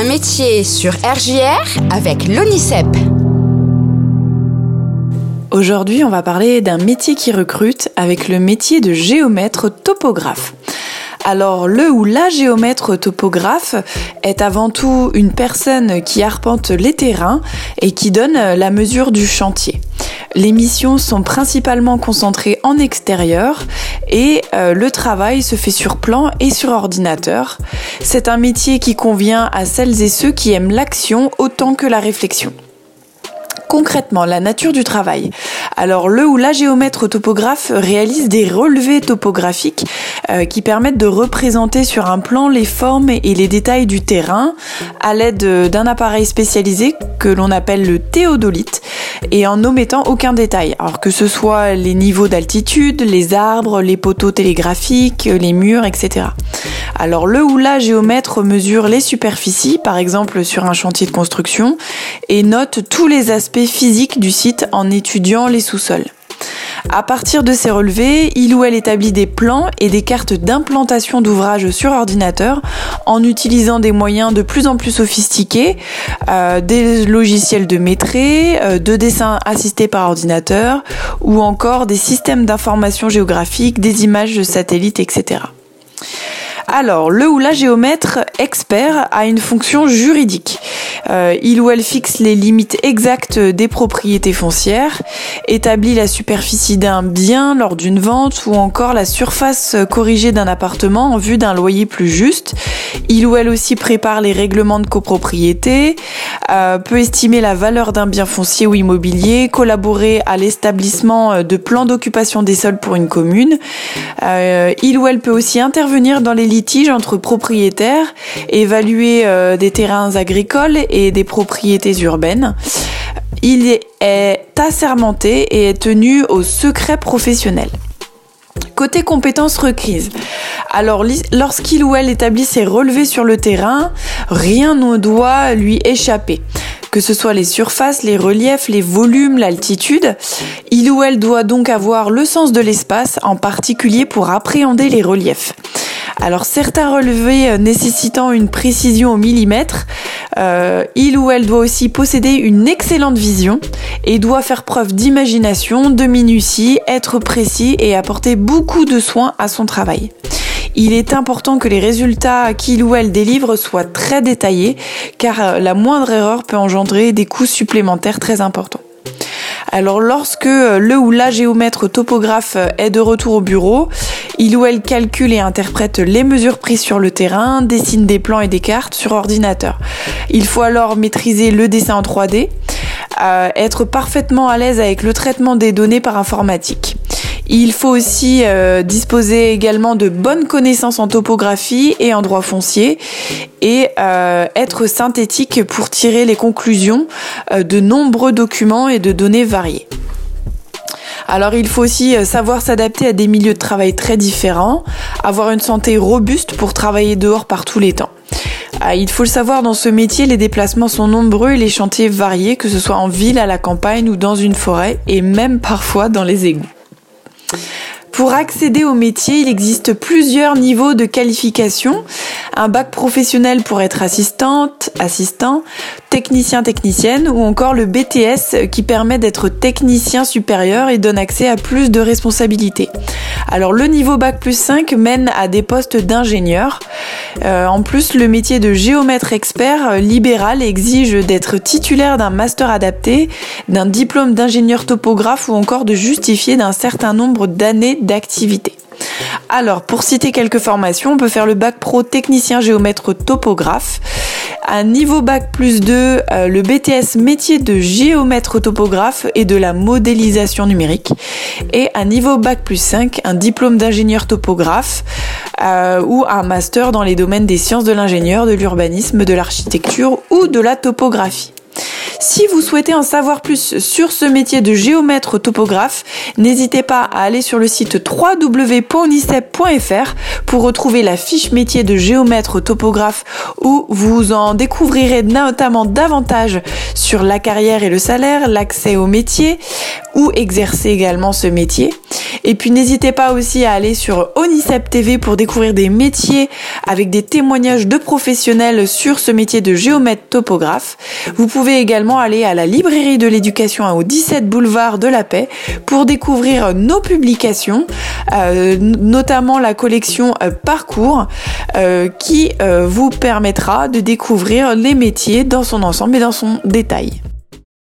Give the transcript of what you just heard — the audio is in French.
Un métier sur RJR avec l'ONICEP. Aujourd'hui, on va parler d'un métier qui recrute avec le métier de géomètre topographe. Alors le ou la géomètre topographe est avant tout une personne qui arpente les terrains et qui donne la mesure du chantier. Les missions sont principalement concentrées en extérieur et euh, le travail se fait sur plan et sur ordinateur. C'est un métier qui convient à celles et ceux qui aiment l'action autant que la réflexion. Concrètement, la nature du travail. Alors le ou la géomètre topographe réalise des relevés topographiques euh, qui permettent de représenter sur un plan les formes et les détails du terrain à l'aide d'un appareil spécialisé que l'on appelle le théodolite et en n'omettant aucun détail. Alors que ce soit les niveaux d'altitude, les arbres, les poteaux télégraphiques, les murs, etc. Alors le ou la géomètre mesure les superficies, par exemple sur un chantier de construction, et note tous les aspects physiques du site en étudiant les sous-sols. À partir de ces relevés, il ou elle établit des plans et des cartes d'implantation d'ouvrages sur ordinateur en utilisant des moyens de plus en plus sophistiqués, euh, des logiciels de métré, euh, de dessin assistés par ordinateur ou encore des systèmes d'information géographique, des images de satellites, etc. Alors, le ou la géomètre expert a une fonction juridique. Euh, il ou elle fixe les limites exactes des propriétés foncières, établit la superficie d'un bien lors d'une vente ou encore la surface corrigée d'un appartement en vue d'un loyer plus juste. Il ou elle aussi prépare les règlements de copropriété, euh, peut estimer la valeur d'un bien foncier ou immobilier, collaborer à l'établissement de plans d'occupation des sols pour une commune. Euh, il ou elle peut aussi intervenir dans les entre propriétaires, évaluer euh, des terrains agricoles et des propriétés urbaines. Il est assermenté et est tenu au secret professionnel. Côté compétences requises. Alors, lorsqu'il ou elle établit ses relevés sur le terrain, rien ne doit lui échapper. Que ce soit les surfaces, les reliefs, les volumes, l'altitude, il ou elle doit donc avoir le sens de l'espace, en particulier pour appréhender les reliefs. Alors certains relevés euh, nécessitant une précision au millimètre, euh, il ou elle doit aussi posséder une excellente vision et doit faire preuve d'imagination, de minutie, être précis et apporter beaucoup de soins à son travail. Il est important que les résultats qu'il ou elle délivre soient très détaillés car euh, la moindre erreur peut engendrer des coûts supplémentaires très importants. Alors lorsque euh, le ou la géomètre topographe euh, est de retour au bureau, il ou elle calcule et interprète les mesures prises sur le terrain, dessine des plans et des cartes sur ordinateur. Il faut alors maîtriser le dessin en 3D, euh, être parfaitement à l'aise avec le traitement des données par informatique. Il faut aussi euh, disposer également de bonnes connaissances en topographie et en droit foncier et euh, être synthétique pour tirer les conclusions euh, de nombreux documents et de données variées. Alors il faut aussi savoir s'adapter à des milieux de travail très différents, avoir une santé robuste pour travailler dehors par tous les temps. Il faut le savoir, dans ce métier, les déplacements sont nombreux et les chantiers variés, que ce soit en ville, à la campagne ou dans une forêt, et même parfois dans les égouts. Pour accéder au métier, il existe plusieurs niveaux de qualification. Un bac professionnel pour être assistante, assistant, technicien, technicienne ou encore le BTS qui permet d'être technicien supérieur et donne accès à plus de responsabilités. Alors le niveau bac plus 5 mène à des postes d'ingénieur. Euh, en plus, le métier de géomètre expert libéral exige d'être titulaire d'un master adapté, d'un diplôme d'ingénieur topographe ou encore de justifier d'un certain nombre d'années d'activité. Alors, pour citer quelques formations, on peut faire le bac pro technicien géomètre topographe, un niveau bac plus 2, euh, le BTS métier de géomètre topographe et de la modélisation numérique, et un niveau bac plus 5, un diplôme d'ingénieur topographe euh, ou un master dans les domaines des sciences de l'ingénieur, de l'urbanisme, de l'architecture ou de la topographie. Si vous souhaitez en savoir plus sur ce métier de géomètre topographe, n'hésitez pas à aller sur le site www.onicep.fr pour retrouver la fiche métier de géomètre topographe où vous en découvrirez notamment davantage sur la carrière et le salaire, l'accès au métier, ou exercer également ce métier. Et puis n'hésitez pas aussi à aller sur Onicep TV pour découvrir des métiers avec des témoignages de professionnels sur ce métier de géomètre topographe. Vous pouvez également aller à la librairie de l'éducation au 17 boulevard de la Paix pour découvrir nos publications, euh, notamment la collection euh, Parcours euh, qui vous permettra de découvrir les métiers dans son ensemble et dans son détail.